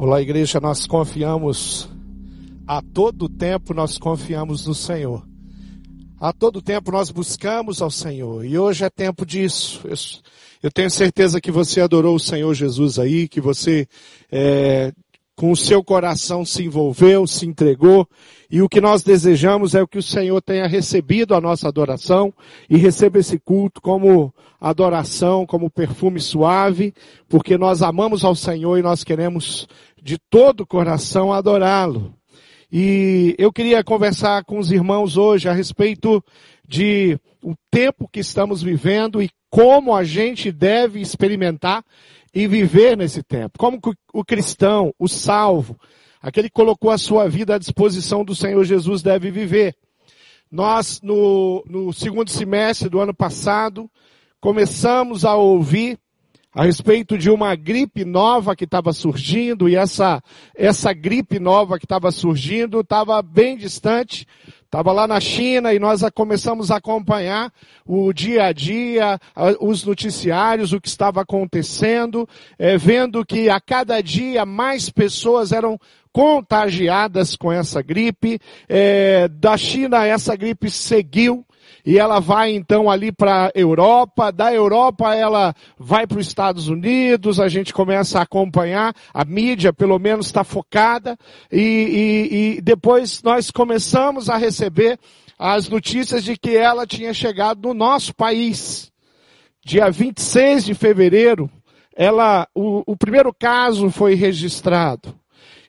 Olá, igreja, nós confiamos, a todo tempo nós confiamos no Senhor. A todo tempo nós buscamos ao Senhor. E hoje é tempo disso. Eu tenho certeza que você adorou o Senhor Jesus aí, que você é, com o seu coração se envolveu, se entregou, e o que nós desejamos é o que o Senhor tenha recebido a nossa adoração e receba esse culto como adoração, como perfume suave, porque nós amamos ao Senhor e nós queremos de todo o coração adorá-lo. E eu queria conversar com os irmãos hoje a respeito de o tempo que estamos vivendo e como a gente deve experimentar e viver nesse tempo. Como o cristão, o salvo, aquele que colocou a sua vida à disposição do Senhor Jesus deve viver. Nós, no, no segundo semestre do ano passado, começamos a ouvir a respeito de uma gripe nova que estava surgindo, e essa, essa gripe nova que estava surgindo estava bem distante Estava lá na China e nós começamos a acompanhar o dia a dia, os noticiários, o que estava acontecendo, é, vendo que a cada dia mais pessoas eram contagiadas com essa gripe. É, da China essa gripe seguiu e ela vai então ali para Europa, da Europa ela vai para os Estados Unidos, a gente começa a acompanhar, a mídia pelo menos está focada, e, e, e depois nós começamos a receber as notícias de que ela tinha chegado no nosso país. Dia 26 de fevereiro, ela, o, o primeiro caso foi registrado.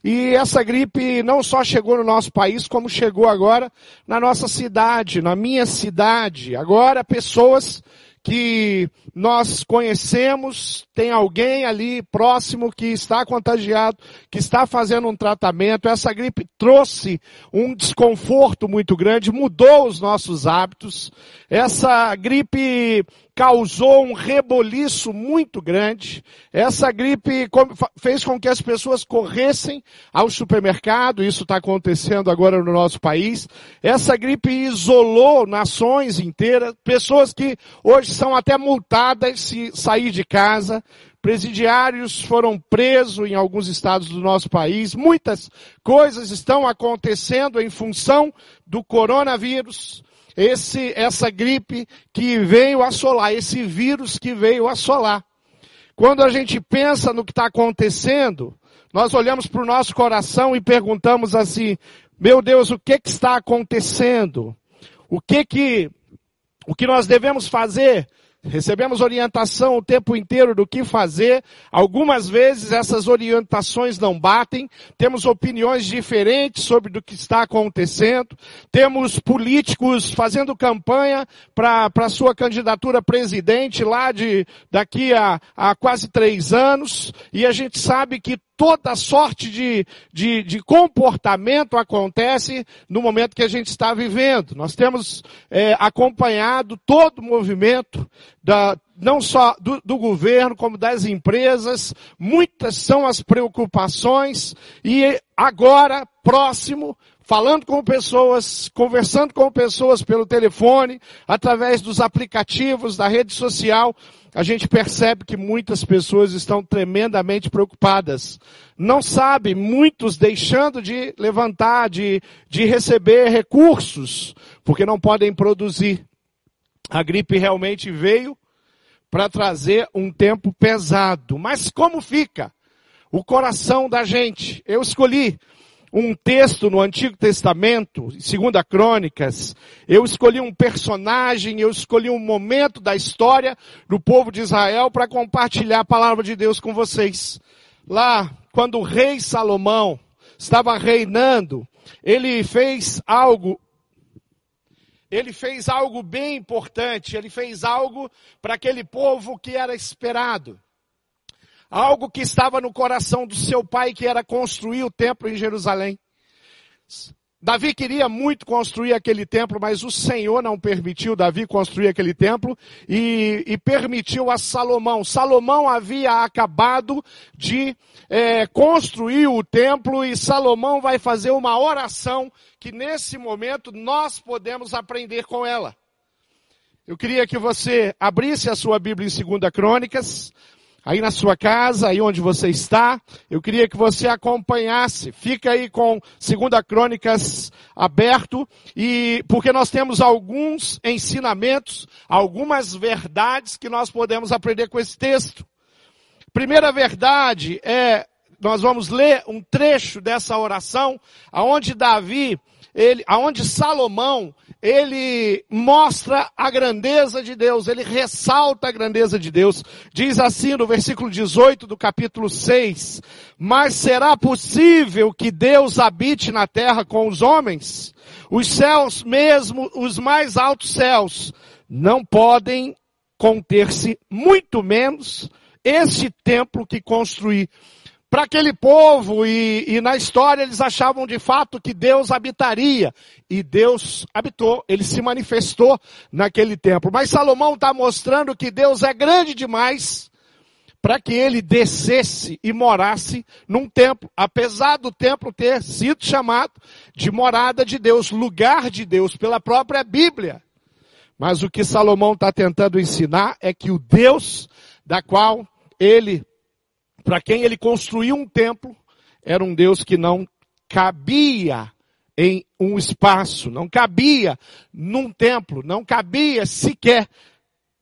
E essa gripe não só chegou no nosso país, como chegou agora na nossa cidade, na minha cidade. Agora pessoas que nós conhecemos, tem alguém ali próximo que está contagiado, que está fazendo um tratamento. Essa gripe trouxe um desconforto muito grande, mudou os nossos hábitos. Essa gripe causou um reboliço muito grande. Essa gripe fez com que as pessoas corressem ao supermercado, isso está acontecendo agora no nosso país. Essa gripe isolou nações inteiras, pessoas que hoje são até multadas se sair de casa. Presidiários foram presos em alguns estados do nosso país. Muitas coisas estão acontecendo em função do coronavírus esse, essa gripe que veio assolar, esse vírus que veio assolar. Quando a gente pensa no que está acontecendo, nós olhamos para o nosso coração e perguntamos assim, meu Deus, o que, que está acontecendo? O que que, o que nós devemos fazer Recebemos orientação o tempo inteiro do que fazer. Algumas vezes essas orientações não batem. Temos opiniões diferentes sobre o que está acontecendo. Temos políticos fazendo campanha para sua candidatura a presidente lá de daqui a, a quase três anos. E a gente sabe que toda sorte de, de, de, comportamento acontece no momento que a gente está vivendo. Nós temos é, acompanhado todo o movimento da, não só do, do, governo, como das empresas. Muitas são as preocupações e agora, próximo, falando com pessoas, conversando com pessoas pelo telefone, através dos aplicativos, da rede social, a gente percebe que muitas pessoas estão tremendamente preocupadas. Não sabe, muitos deixando de levantar, de, de receber recursos, porque não podem produzir. A gripe realmente veio para trazer um tempo pesado. Mas como fica o coração da gente? Eu escolhi um texto no Antigo Testamento, segunda Crônicas, eu escolhi um personagem, eu escolhi um momento da história do povo de Israel para compartilhar a palavra de Deus com vocês. Lá, quando o rei Salomão estava reinando, ele fez algo ele fez algo bem importante, ele fez algo para aquele povo que era esperado. Algo que estava no coração do seu pai, que era construir o templo em Jerusalém. Davi queria muito construir aquele templo, mas o Senhor não permitiu Davi construir aquele templo e, e permitiu a Salomão. Salomão havia acabado de é, construir o templo e Salomão vai fazer uma oração que nesse momento nós podemos aprender com ela. Eu queria que você abrisse a sua Bíblia em 2 Crônicas, aí na sua casa, aí onde você está, eu queria que você acompanhasse. Fica aí com Segunda Crônicas aberto e porque nós temos alguns ensinamentos, algumas verdades que nós podemos aprender com esse texto. Primeira verdade é nós vamos ler um trecho dessa oração aonde Davi, ele, aonde Salomão, ele mostra a grandeza de Deus, ele ressalta a grandeza de Deus. Diz assim no versículo 18 do capítulo 6: Mas será possível que Deus habite na terra com os homens? Os céus, mesmo os mais altos céus, não podem conter-se, muito menos este templo que construí para aquele povo e, e, na história eles achavam de fato que Deus habitaria. E Deus habitou, ele se manifestou naquele templo. Mas Salomão está mostrando que Deus é grande demais para que ele descesse e morasse num templo. Apesar do templo ter sido chamado de morada de Deus, lugar de Deus, pela própria Bíblia. Mas o que Salomão está tentando ensinar é que o Deus da qual ele para quem ele construiu um templo, era um Deus que não cabia em um espaço, não cabia num templo, não cabia sequer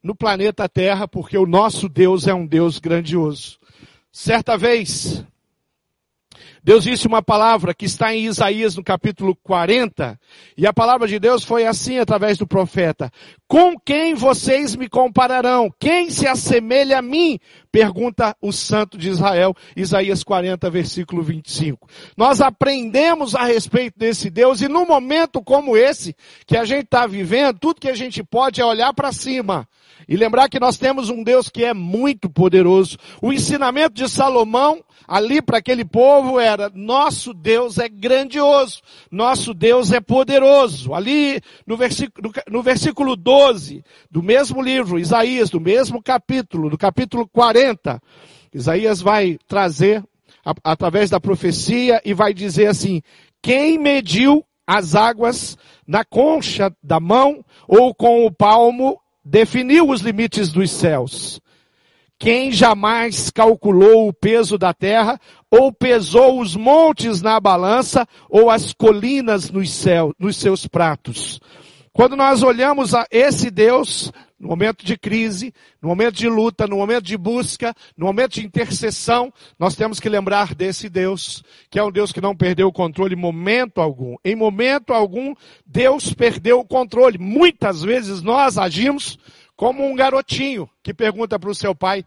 no planeta Terra, porque o nosso Deus é um Deus grandioso. Certa vez, Deus disse uma palavra que está em Isaías no capítulo 40, e a palavra de Deus foi assim através do profeta: Com quem vocês me compararão? Quem se assemelha a mim? Pergunta o santo de Israel, Isaías 40, versículo 25. Nós aprendemos a respeito desse Deus, e num momento como esse, que a gente está vivendo, tudo que a gente pode é olhar para cima e lembrar que nós temos um Deus que é muito poderoso. O ensinamento de Salomão ali para aquele povo era: nosso Deus é grandioso, nosso Deus é poderoso. Ali no versículo, no versículo 12 do mesmo livro, Isaías, do mesmo capítulo, do capítulo 40, Isaías vai trazer através da profecia e vai dizer assim: quem mediu as águas na concha da mão ou com o palmo definiu os limites dos céus. Quem jamais calculou o peso da terra, ou pesou os montes na balança, ou as colinas nos céus, nos seus pratos. Quando nós olhamos a esse Deus, no momento de crise, no momento de luta, no momento de busca, no momento de intercessão, nós temos que lembrar desse Deus, que é um Deus que não perdeu o controle em momento algum. Em momento algum, Deus perdeu o controle. Muitas vezes nós agimos como um garotinho que pergunta para o seu pai: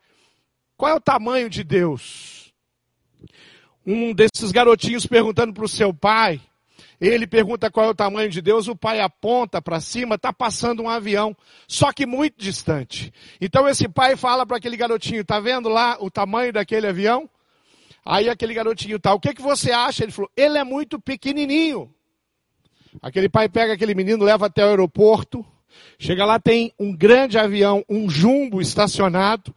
qual é o tamanho de Deus? Um desses garotinhos perguntando para o seu pai, ele pergunta qual é o tamanho de Deus, o pai aponta para cima, está passando um avião, só que muito distante. Então esse pai fala para aquele garotinho, tá vendo lá o tamanho daquele avião? Aí aquele garotinho tá, o que, que você acha? Ele falou, ele é muito pequenininho. Aquele pai pega aquele menino, leva até o aeroporto, chega lá, tem um grande avião, um jumbo estacionado,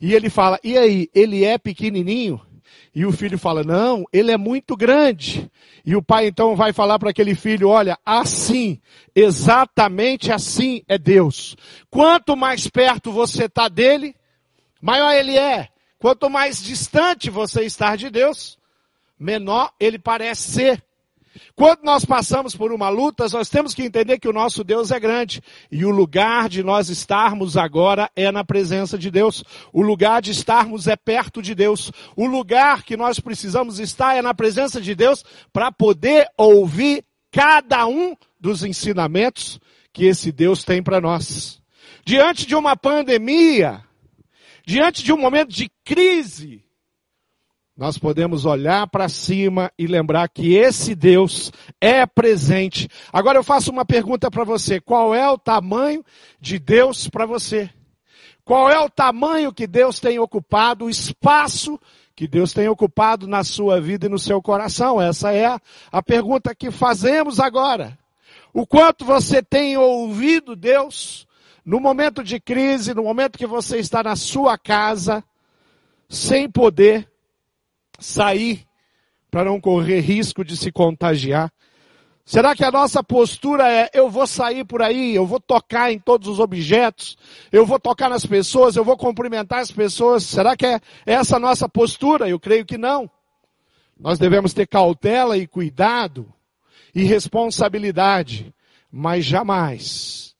e ele fala, e aí, ele é pequenininho? E o filho fala: Não, ele é muito grande. E o pai então vai falar para aquele filho: Olha, assim, exatamente assim é Deus. Quanto mais perto você está dele, maior ele é. Quanto mais distante você está de Deus, menor ele parece ser. Quando nós passamos por uma luta, nós temos que entender que o nosso Deus é grande. E o lugar de nós estarmos agora é na presença de Deus. O lugar de estarmos é perto de Deus. O lugar que nós precisamos estar é na presença de Deus para poder ouvir cada um dos ensinamentos que esse Deus tem para nós. Diante de uma pandemia, diante de um momento de crise, nós podemos olhar para cima e lembrar que esse Deus é presente. Agora eu faço uma pergunta para você: qual é o tamanho de Deus para você? Qual é o tamanho que Deus tem ocupado, o espaço que Deus tem ocupado na sua vida e no seu coração? Essa é a, pergunta que fazemos agora. O quanto você tem ouvido Deus no momento de crise, no momento que você está na sua casa, sem poder sair para não correr risco de se contagiar, Será que a nossa postura é eu vou sair por aí, eu vou tocar em todos os objetos, eu vou tocar nas pessoas, eu vou cumprimentar as pessoas? Será que é essa a nossa postura? Eu creio que não. Nós devemos ter cautela e cuidado e responsabilidade, mas jamais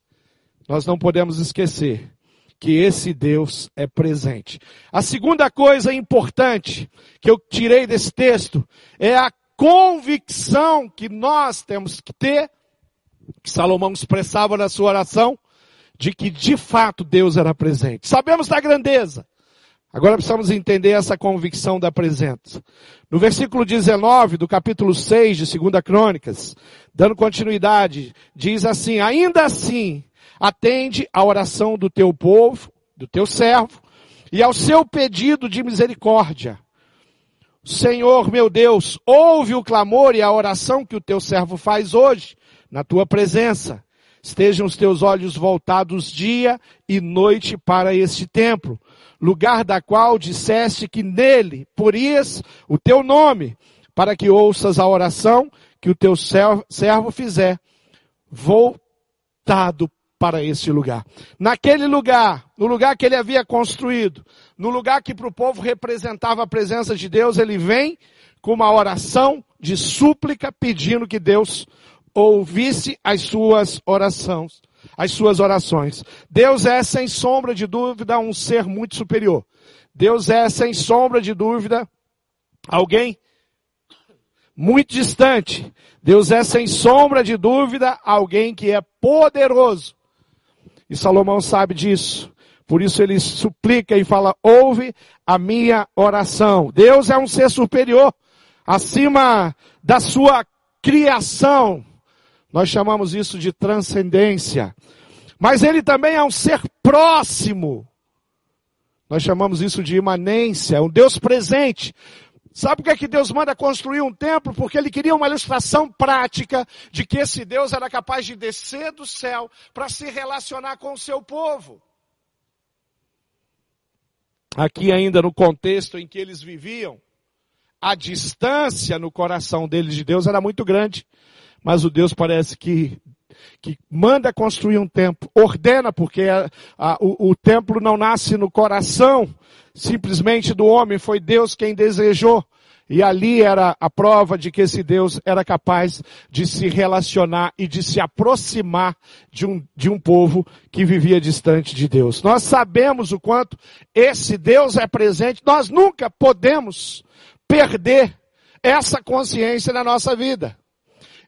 nós não podemos esquecer que esse Deus é presente. A segunda coisa importante que eu tirei desse texto é a convicção que nós temos que ter, que Salomão expressava na sua oração, de que de fato Deus era presente. Sabemos da grandeza. Agora precisamos entender essa convicção da presença. No versículo 19 do capítulo 6 de 2 Crônicas, dando continuidade, diz assim, ainda assim, atende à oração do teu povo, do teu servo, e ao seu pedido de misericórdia, Senhor meu Deus, ouve o clamor e a oração que o teu servo faz hoje, na tua presença. Estejam os teus olhos voltados dia e noite para este templo, lugar da qual disseste que nele porias o teu nome, para que ouças a oração que o teu servo fizer, voltado para este lugar. Naquele lugar, no lugar que ele havia construído, no lugar que para o povo representava a presença de Deus, ele vem com uma oração de súplica pedindo que Deus ouvisse as suas orações, as suas orações. Deus é sem sombra de dúvida um ser muito superior. Deus é sem sombra de dúvida alguém muito distante. Deus é sem sombra de dúvida alguém que é poderoso e Salomão sabe disso. Por isso ele suplica e fala: ouve a minha oração. Deus é um ser superior, acima da sua criação. Nós chamamos isso de transcendência. Mas ele também é um ser próximo. Nós chamamos isso de imanência, um Deus presente. Sabe por que, é que Deus manda construir um templo? Porque ele queria uma ilustração prática de que esse Deus era capaz de descer do céu para se relacionar com o seu povo. Aqui ainda no contexto em que eles viviam, a distância no coração deles de Deus era muito grande. Mas o Deus parece que, que manda construir um templo, ordena, porque a, a, o, o templo não nasce no coração simplesmente do homem, foi Deus quem desejou. E ali era a prova de que esse Deus era capaz de se relacionar e de se aproximar de um, de um povo que vivia distante de Deus. Nós sabemos o quanto esse Deus é presente, nós nunca podemos perder essa consciência na nossa vida.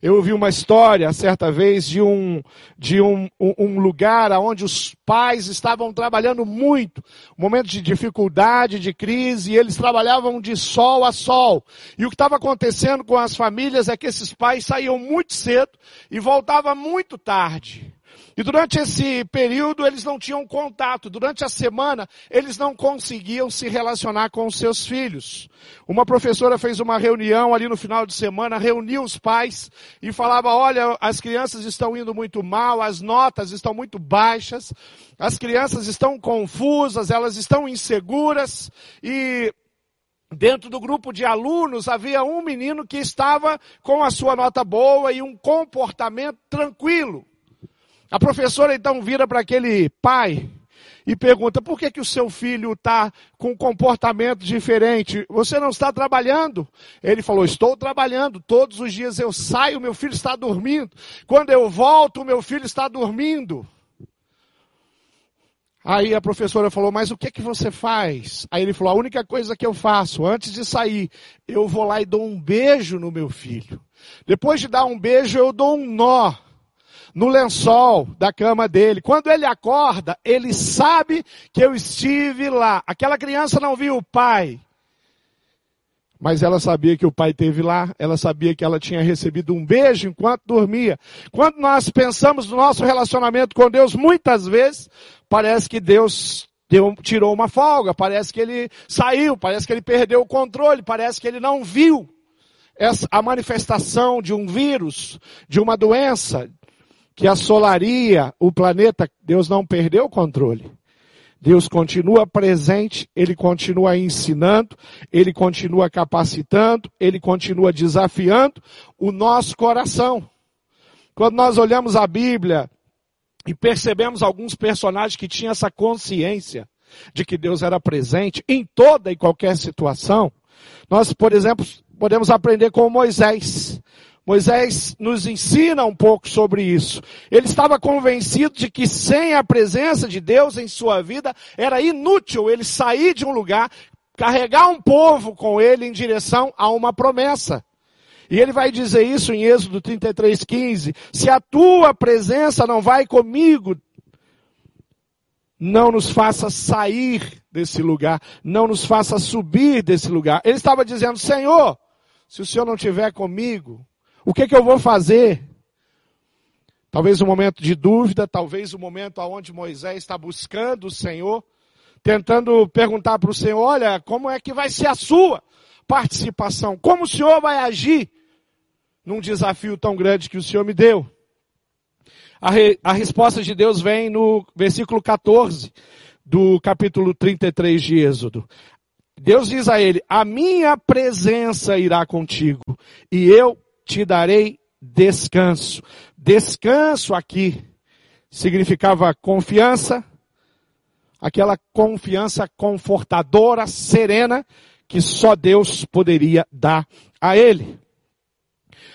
Eu ouvi uma história, certa vez, de um, de um, um, lugar onde os pais estavam trabalhando muito, momento de dificuldade, de crise, e eles trabalhavam de sol a sol. E o que estava acontecendo com as famílias é que esses pais saíam muito cedo e voltavam muito tarde. E durante esse período eles não tinham contato. Durante a semana eles não conseguiam se relacionar com os seus filhos. Uma professora fez uma reunião ali no final de semana, reuniu os pais e falava: olha, as crianças estão indo muito mal, as notas estão muito baixas, as crianças estão confusas, elas estão inseguras e Dentro do grupo de alunos havia um menino que estava com a sua nota boa e um comportamento tranquilo. A professora então vira para aquele pai e pergunta: por que, que o seu filho está com um comportamento diferente? Você não está trabalhando? Ele falou: estou trabalhando. Todos os dias eu saio, meu filho está dormindo. Quando eu volto, meu filho está dormindo. Aí a professora falou: Mas o que que você faz? Aí ele falou: A única coisa que eu faço antes de sair, eu vou lá e dou um beijo no meu filho. Depois de dar um beijo, eu dou um nó no lençol da cama dele. Quando ele acorda, ele sabe que eu estive lá. Aquela criança não viu o pai. Mas ela sabia que o pai esteve lá, ela sabia que ela tinha recebido um beijo enquanto dormia. Quando nós pensamos no nosso relacionamento com Deus, muitas vezes, parece que Deus deu, tirou uma folga, parece que ele saiu, parece que ele perdeu o controle, parece que ele não viu essa, a manifestação de um vírus, de uma doença, que assolaria o planeta, Deus não perdeu o controle. Deus continua presente, Ele continua ensinando, Ele continua capacitando, Ele continua desafiando o nosso coração. Quando nós olhamos a Bíblia e percebemos alguns personagens que tinham essa consciência de que Deus era presente em toda e qualquer situação, nós, por exemplo, podemos aprender com Moisés. Moisés nos ensina um pouco sobre isso. Ele estava convencido de que sem a presença de Deus em sua vida era inútil ele sair de um lugar, carregar um povo com ele em direção a uma promessa. E ele vai dizer isso em Êxodo 33:15, se a tua presença não vai comigo, não nos faça sair desse lugar, não nos faça subir desse lugar. Ele estava dizendo, Senhor, se o Senhor não estiver comigo, o que, que eu vou fazer? Talvez um momento de dúvida, talvez um momento onde Moisés está buscando o Senhor, tentando perguntar para o Senhor, olha, como é que vai ser a sua participação? Como o Senhor vai agir num desafio tão grande que o Senhor me deu? A, re, a resposta de Deus vem no versículo 14 do capítulo 33 de Êxodo. Deus diz a ele, a minha presença irá contigo e eu te darei descanso. Descanso aqui significava confiança, aquela confiança confortadora, serena, que só Deus poderia dar a ele.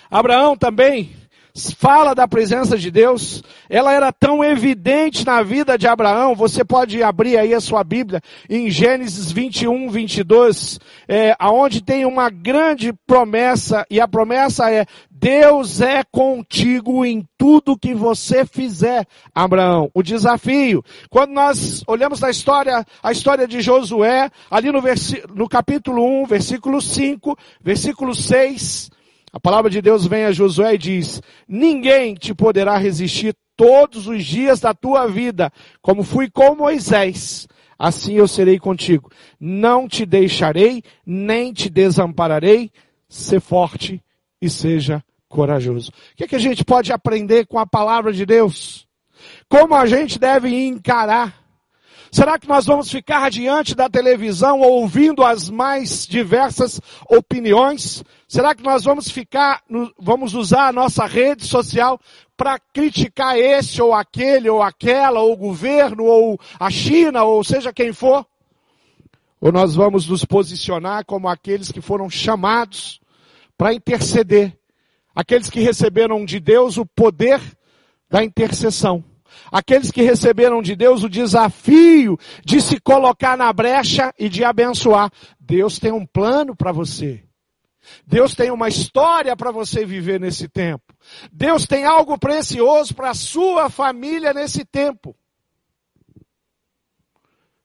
Abraão também fala da presença de Deus, ela era tão evidente na vida de Abraão, você pode abrir aí a sua Bíblia, em Gênesis 21, 22, é, aonde tem uma grande promessa, e a promessa é, Deus é contigo em tudo que você fizer, Abraão. O desafio. Quando nós olhamos na história, a história de Josué, ali no, no capítulo 1, versículo 5, versículo 6, a palavra de Deus vem a Josué e diz: Ninguém te poderá resistir todos os dias da tua vida, como fui com Moisés. Assim eu serei contigo. Não te deixarei, nem te desampararei. Ser forte e seja corajoso. O que, é que a gente pode aprender com a palavra de Deus? Como a gente deve encarar Será que nós vamos ficar diante da televisão ouvindo as mais diversas opiniões? Será que nós vamos ficar, vamos usar a nossa rede social para criticar esse ou aquele ou aquela, ou o governo, ou a China, ou seja quem for? Ou nós vamos nos posicionar como aqueles que foram chamados para interceder, aqueles que receberam de Deus o poder da intercessão aqueles que receberam de Deus o desafio de se colocar na brecha e de abençoar. Deus tem um plano para você. Deus tem uma história para você viver nesse tempo. Deus tem algo precioso para a sua família nesse tempo.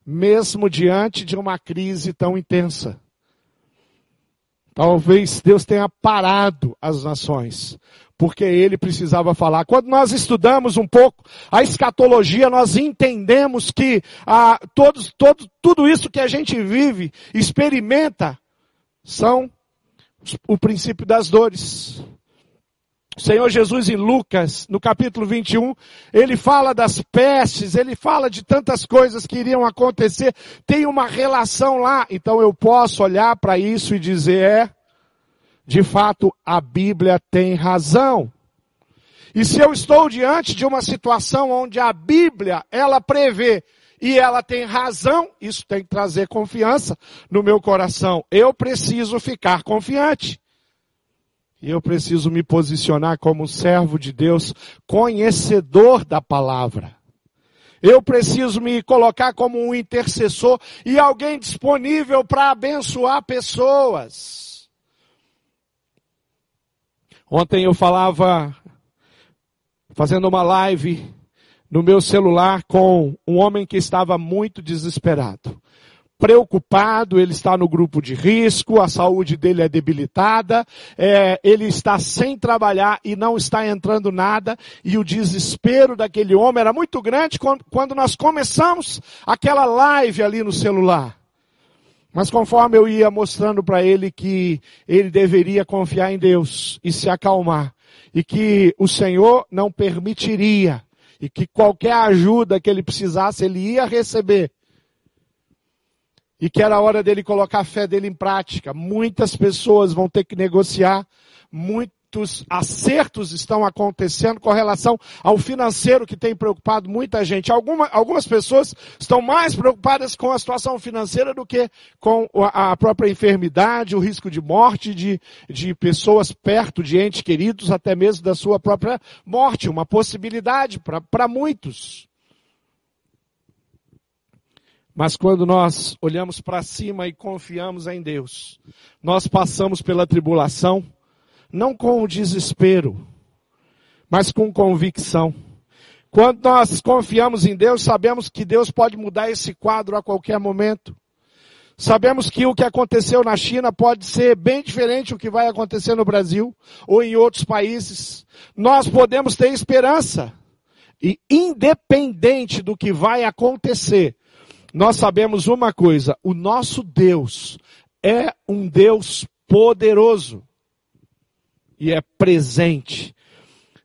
Mesmo diante de uma crise tão intensa. Talvez Deus tenha parado as nações, porque ele precisava falar. Quando nós estudamos um pouco a escatologia, nós entendemos que ah, todos, todo, tudo isso que a gente vive, experimenta, são o princípio das dores. O Senhor Jesus em Lucas, no capítulo 21, ele fala das pestes, ele fala de tantas coisas que iriam acontecer, tem uma relação lá, então eu posso olhar para isso e dizer, é, de fato, a Bíblia tem razão. E se eu estou diante de uma situação onde a Bíblia, ela prevê e ela tem razão, isso tem que trazer confiança no meu coração. Eu preciso ficar confiante. E eu preciso me posicionar como servo de Deus, conhecedor da palavra. Eu preciso me colocar como um intercessor e alguém disponível para abençoar pessoas. Ontem eu falava, fazendo uma live no meu celular com um homem que estava muito desesperado. Preocupado, ele está no grupo de risco, a saúde dele é debilitada, é, ele está sem trabalhar e não está entrando nada, e o desespero daquele homem era muito grande quando, quando nós começamos aquela live ali no celular. Mas conforme eu ia mostrando para ele que ele deveria confiar em Deus e se acalmar, e que o Senhor não permitiria, e que qualquer ajuda que ele precisasse, ele ia receber. E que era hora dele colocar a fé dele em prática. Muitas pessoas vão ter que negociar, muito, muitos acertos estão acontecendo com relação ao financeiro que tem preocupado muita gente. Alguma, algumas pessoas estão mais preocupadas com a situação financeira do que com a própria enfermidade, o risco de morte de, de pessoas perto de entes queridos, até mesmo da sua própria morte, uma possibilidade para muitos. Mas quando nós olhamos para cima e confiamos em Deus, nós passamos pela tribulação, não com o desespero, mas com convicção. Quando nós confiamos em Deus, sabemos que Deus pode mudar esse quadro a qualquer momento. Sabemos que o que aconteceu na China pode ser bem diferente do que vai acontecer no Brasil ou em outros países. Nós podemos ter esperança. E independente do que vai acontecer, nós sabemos uma coisa: o nosso Deus é um Deus poderoso e é presente.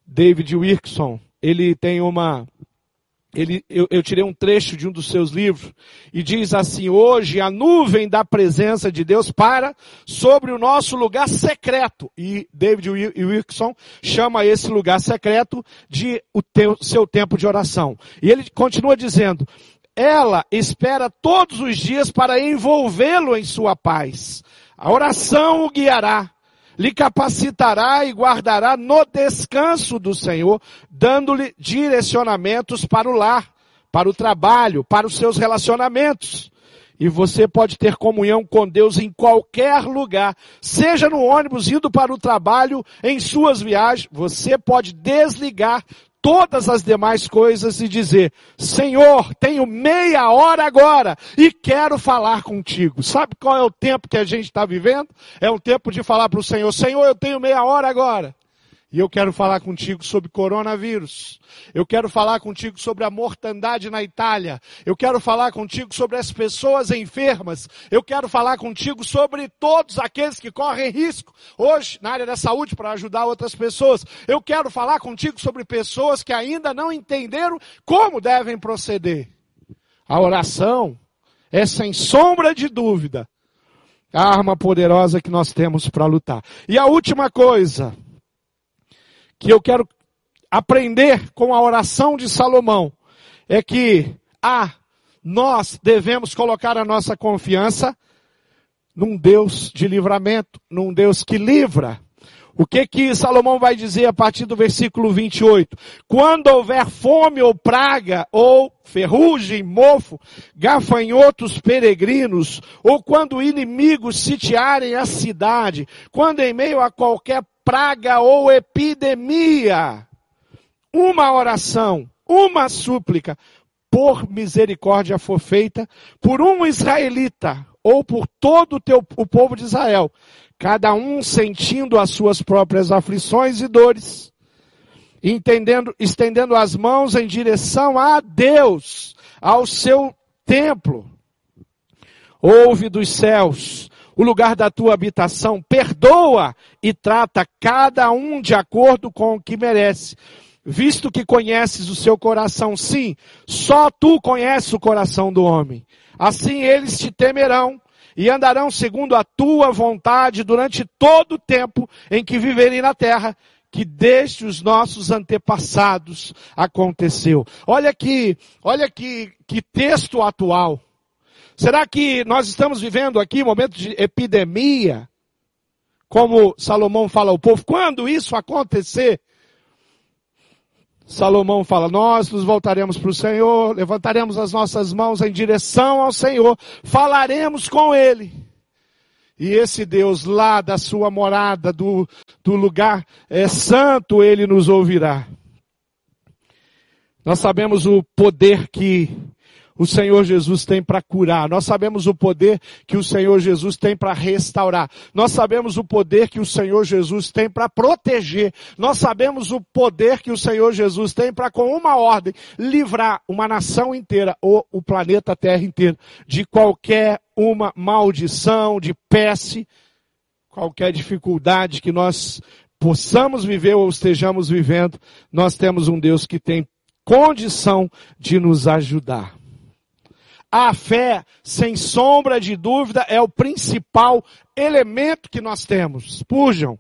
David Wilkerson, ele tem uma, ele, eu, eu, tirei um trecho de um dos seus livros e diz assim: hoje a nuvem da presença de Deus para sobre o nosso lugar secreto. E David Wilkerson chama esse lugar secreto de o teu, seu tempo de oração. E ele continua dizendo: ela espera todos os dias para envolvê-lo em sua paz. A oração o guiará, lhe capacitará e guardará no descanso do Senhor, dando-lhe direcionamentos para o lar, para o trabalho, para os seus relacionamentos. E você pode ter comunhão com Deus em qualquer lugar, seja no ônibus indo para o trabalho, em suas viagens, você pode desligar todas as demais coisas e dizer, Senhor, tenho meia hora agora e quero falar contigo. Sabe qual é o tempo que a gente está vivendo? É um tempo de falar para o Senhor, Senhor, eu tenho meia hora agora. E eu quero falar contigo sobre coronavírus. Eu quero falar contigo sobre a mortandade na Itália. Eu quero falar contigo sobre as pessoas enfermas. Eu quero falar contigo sobre todos aqueles que correm risco hoje na área da saúde para ajudar outras pessoas. Eu quero falar contigo sobre pessoas que ainda não entenderam como devem proceder. A oração é sem sombra de dúvida a arma poderosa que nós temos para lutar. E a última coisa, que eu quero aprender com a oração de Salomão é que a ah, nós devemos colocar a nossa confiança num Deus de livramento, num Deus que livra. O que que Salomão vai dizer a partir do versículo 28? Quando houver fome ou praga, ou ferrugem, mofo, gafanhotos peregrinos, ou quando inimigos sitiarem a cidade, quando em meio a qualquer praga ou epidemia, uma oração, uma súplica, por misericórdia for feita por um israelita ou por todo o, teu, o povo de Israel, cada um sentindo as suas próprias aflições e dores, entendendo, estendendo as mãos em direção a Deus, ao seu templo. Ouve dos céus o lugar da tua habitação, perdoa e trata cada um de acordo com o que merece. Visto que conheces o seu coração, sim, só tu conheces o coração do homem. Assim eles te temerão e andarão segundo a tua vontade durante todo o tempo em que viverem na terra, que desde os nossos antepassados aconteceu. Olha que, olha que, que texto atual. Será que nós estamos vivendo aqui um momento de epidemia? Como Salomão fala ao povo, quando isso acontecer, Salomão fala, nós nos voltaremos para o Senhor, levantaremos as nossas mãos em direção ao Senhor, falaremos com Ele. E esse Deus lá da sua morada, do, do lugar é, santo, Ele nos ouvirá. Nós sabemos o poder que o Senhor Jesus tem para curar. Nós sabemos o poder que o Senhor Jesus tem para restaurar. Nós sabemos o poder que o Senhor Jesus tem para proteger. Nós sabemos o poder que o Senhor Jesus tem para, com uma ordem, livrar uma nação inteira ou o planeta Terra inteiro de qualquer uma maldição, de peste, qualquer dificuldade que nós possamos viver ou estejamos vivendo. Nós temos um Deus que tem condição de nos ajudar. A fé, sem sombra de dúvida, é o principal elemento que nós temos. Pujam.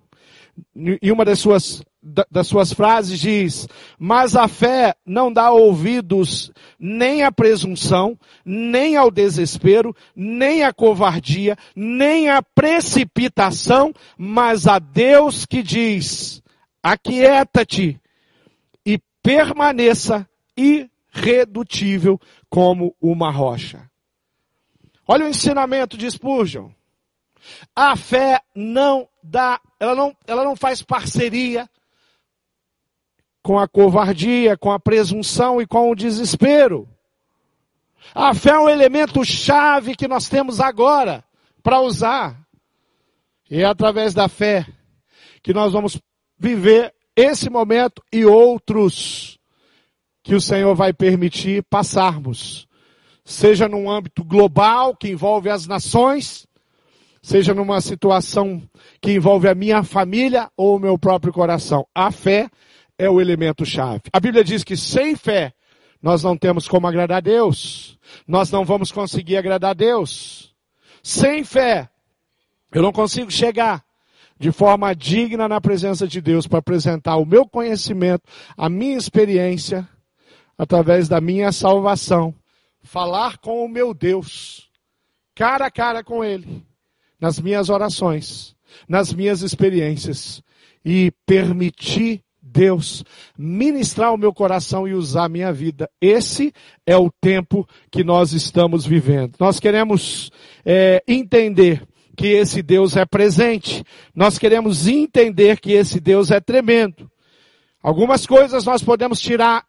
em uma das suas, das suas frases diz, mas a fé não dá ouvidos nem à presunção, nem ao desespero, nem à covardia, nem à precipitação, mas a Deus que diz, aquieta-te e permaneça irredutível como uma rocha. Olha o ensinamento de Spurgeon. A fé não dá, ela não, ela não faz parceria com a covardia, com a presunção e com o desespero. A fé é um elemento chave que nós temos agora para usar. E é através da fé que nós vamos viver esse momento e outros que o Senhor vai permitir passarmos. Seja num âmbito global que envolve as nações, seja numa situação que envolve a minha família ou o meu próprio coração. A fé é o elemento chave. A Bíblia diz que sem fé nós não temos como agradar a Deus. Nós não vamos conseguir agradar a Deus. Sem fé, eu não consigo chegar de forma digna na presença de Deus para apresentar o meu conhecimento, a minha experiência, através da minha salvação, falar com o meu Deus, cara a cara com Ele nas minhas orações, nas minhas experiências e permitir Deus ministrar o meu coração e usar a minha vida. Esse é o tempo que nós estamos vivendo. Nós queremos é, entender que esse Deus é presente. Nós queremos entender que esse Deus é tremendo. Algumas coisas nós podemos tirar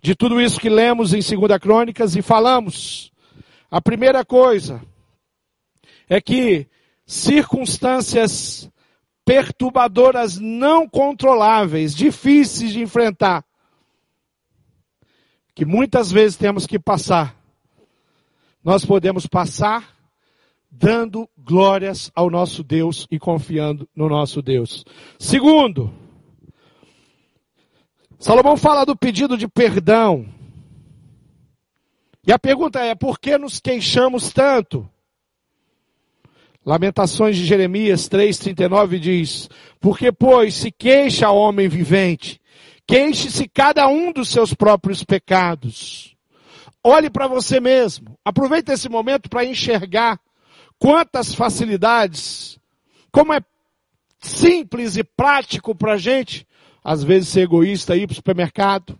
de tudo isso que lemos em 2 Crônicas e falamos. A primeira coisa, é que circunstâncias perturbadoras não controláveis, difíceis de enfrentar, que muitas vezes temos que passar, nós podemos passar dando glórias ao nosso Deus e confiando no nosso Deus. Segundo, Salomão fala do pedido de perdão. E a pergunta é: por que nos queixamos tanto? Lamentações de Jeremias 3,39 diz: Porque, pois, se queixa o homem vivente, queixe-se cada um dos seus próprios pecados. Olhe para você mesmo. Aproveite esse momento para enxergar quantas facilidades, como é simples e prático para a gente, às vezes ser egoísta, ir para o supermercado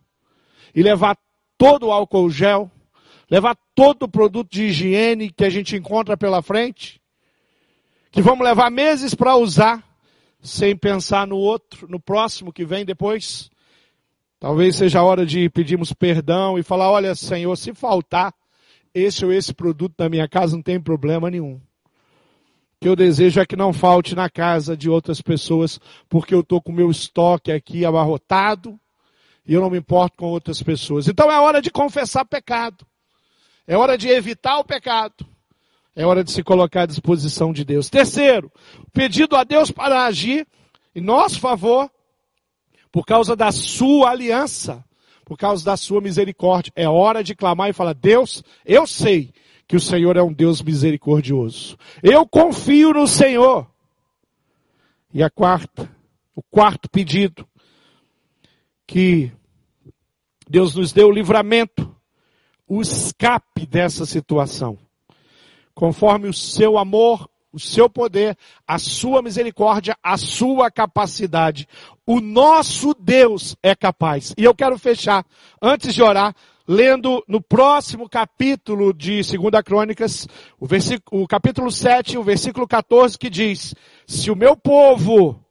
e levar todo o álcool gel, levar todo o produto de higiene que a gente encontra pela frente que vamos levar meses para usar, sem pensar no outro, no próximo que vem depois. Talvez seja a hora de pedirmos perdão e falar: olha, Senhor, se faltar esse ou esse produto na minha casa, não tem problema nenhum. Que eu desejo é que não falte na casa de outras pessoas, porque eu estou com o meu estoque aqui abarrotado e eu não me importo com outras pessoas. Então é hora de confessar pecado. É hora de evitar o pecado. É hora de se colocar à disposição de Deus. Terceiro, pedido a Deus para agir em nosso favor, por causa da sua aliança, por causa da sua misericórdia. É hora de clamar e falar: Deus, eu sei que o Senhor é um Deus misericordioso. Eu confio no Senhor. E a quarta, o quarto pedido, que Deus nos deu o livramento, o escape dessa situação conforme o seu amor, o seu poder, a sua misericórdia, a sua capacidade. O nosso Deus é capaz. E eu quero fechar, antes de orar, lendo no próximo capítulo de 2 Crônicas, o, o capítulo 7, o versículo 14, que diz: Se o meu povo,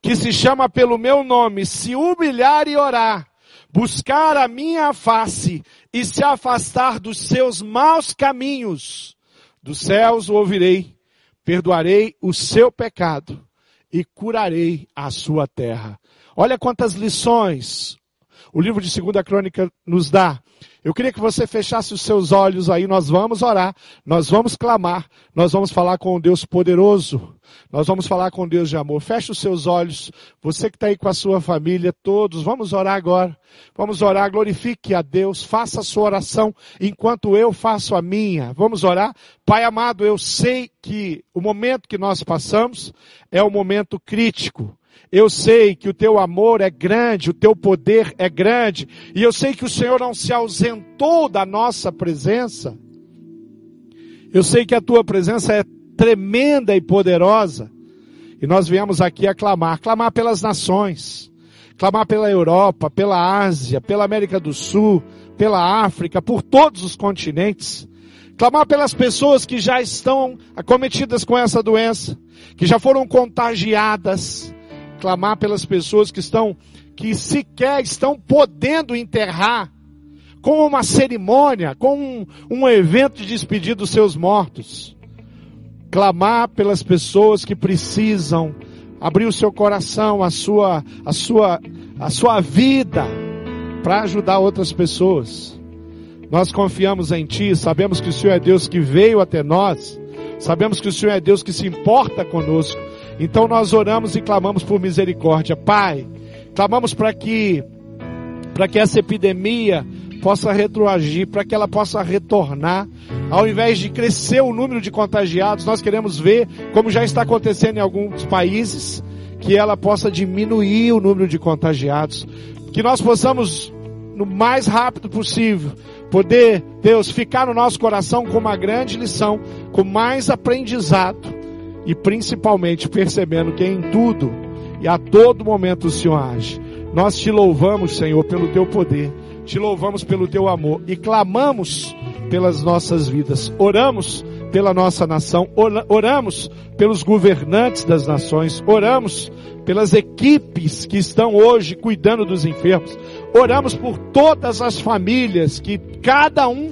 que se chama pelo meu nome, se humilhar e orar, buscar a minha face e se afastar dos seus maus caminhos, dos céus o ouvirei, perdoarei o seu pecado e curarei a sua terra. Olha quantas lições o livro de Segunda Crônica nos dá. Eu queria que você fechasse os seus olhos aí, nós vamos orar, nós vamos clamar, nós vamos falar com Deus poderoso, nós vamos falar com Deus de amor. Feche os seus olhos, você que está aí com a sua família, todos, vamos orar agora. Vamos orar, glorifique a Deus, faça a sua oração enquanto eu faço a minha. Vamos orar. Pai amado, eu sei que o momento que nós passamos é um momento crítico. Eu sei que o teu amor é grande, o teu poder é grande, e eu sei que o Senhor não se ausentou da nossa presença. Eu sei que a tua presença é tremenda e poderosa. E nós viemos aqui a clamar, clamar pelas nações, clamar pela Europa, pela Ásia, pela América do Sul, pela África, por todos os continentes. Clamar pelas pessoas que já estão acometidas com essa doença, que já foram contagiadas, clamar pelas pessoas que estão, que sequer estão podendo enterrar, com uma cerimônia, com um, um evento de despedir dos seus mortos. Clamar pelas pessoas que precisam abrir o seu coração, a sua, a sua, a sua vida para ajudar outras pessoas. Nós confiamos em Ti, sabemos que o Senhor é Deus que veio até nós, sabemos que o Senhor é Deus que se importa conosco, então nós oramos e clamamos por misericórdia. Pai, clamamos para que para que essa epidemia possa retroagir, para que ela possa retornar. Ao invés de crescer o número de contagiados, nós queremos ver, como já está acontecendo em alguns países, que ela possa diminuir o número de contagiados. Que nós possamos, no mais rápido possível, poder, Deus, ficar no nosso coração com uma grande lição, com mais aprendizado e principalmente percebendo que em tudo e a todo momento o Senhor age. Nós te louvamos, Senhor, pelo teu poder, te louvamos pelo teu amor. E clamamos pelas nossas vidas. Oramos pela nossa nação, oramos pelos governantes das nações, oramos pelas equipes que estão hoje cuidando dos enfermos, oramos por todas as famílias que cada um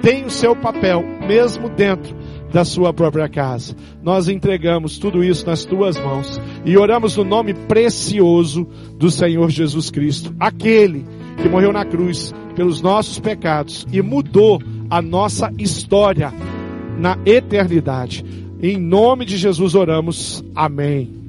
tem o seu papel, mesmo dentro da sua própria casa. Nós entregamos tudo isso nas tuas mãos e oramos no nome precioso do Senhor Jesus Cristo, aquele que morreu na cruz pelos nossos pecados e mudou a nossa história na eternidade. Em nome de Jesus oramos. Amém.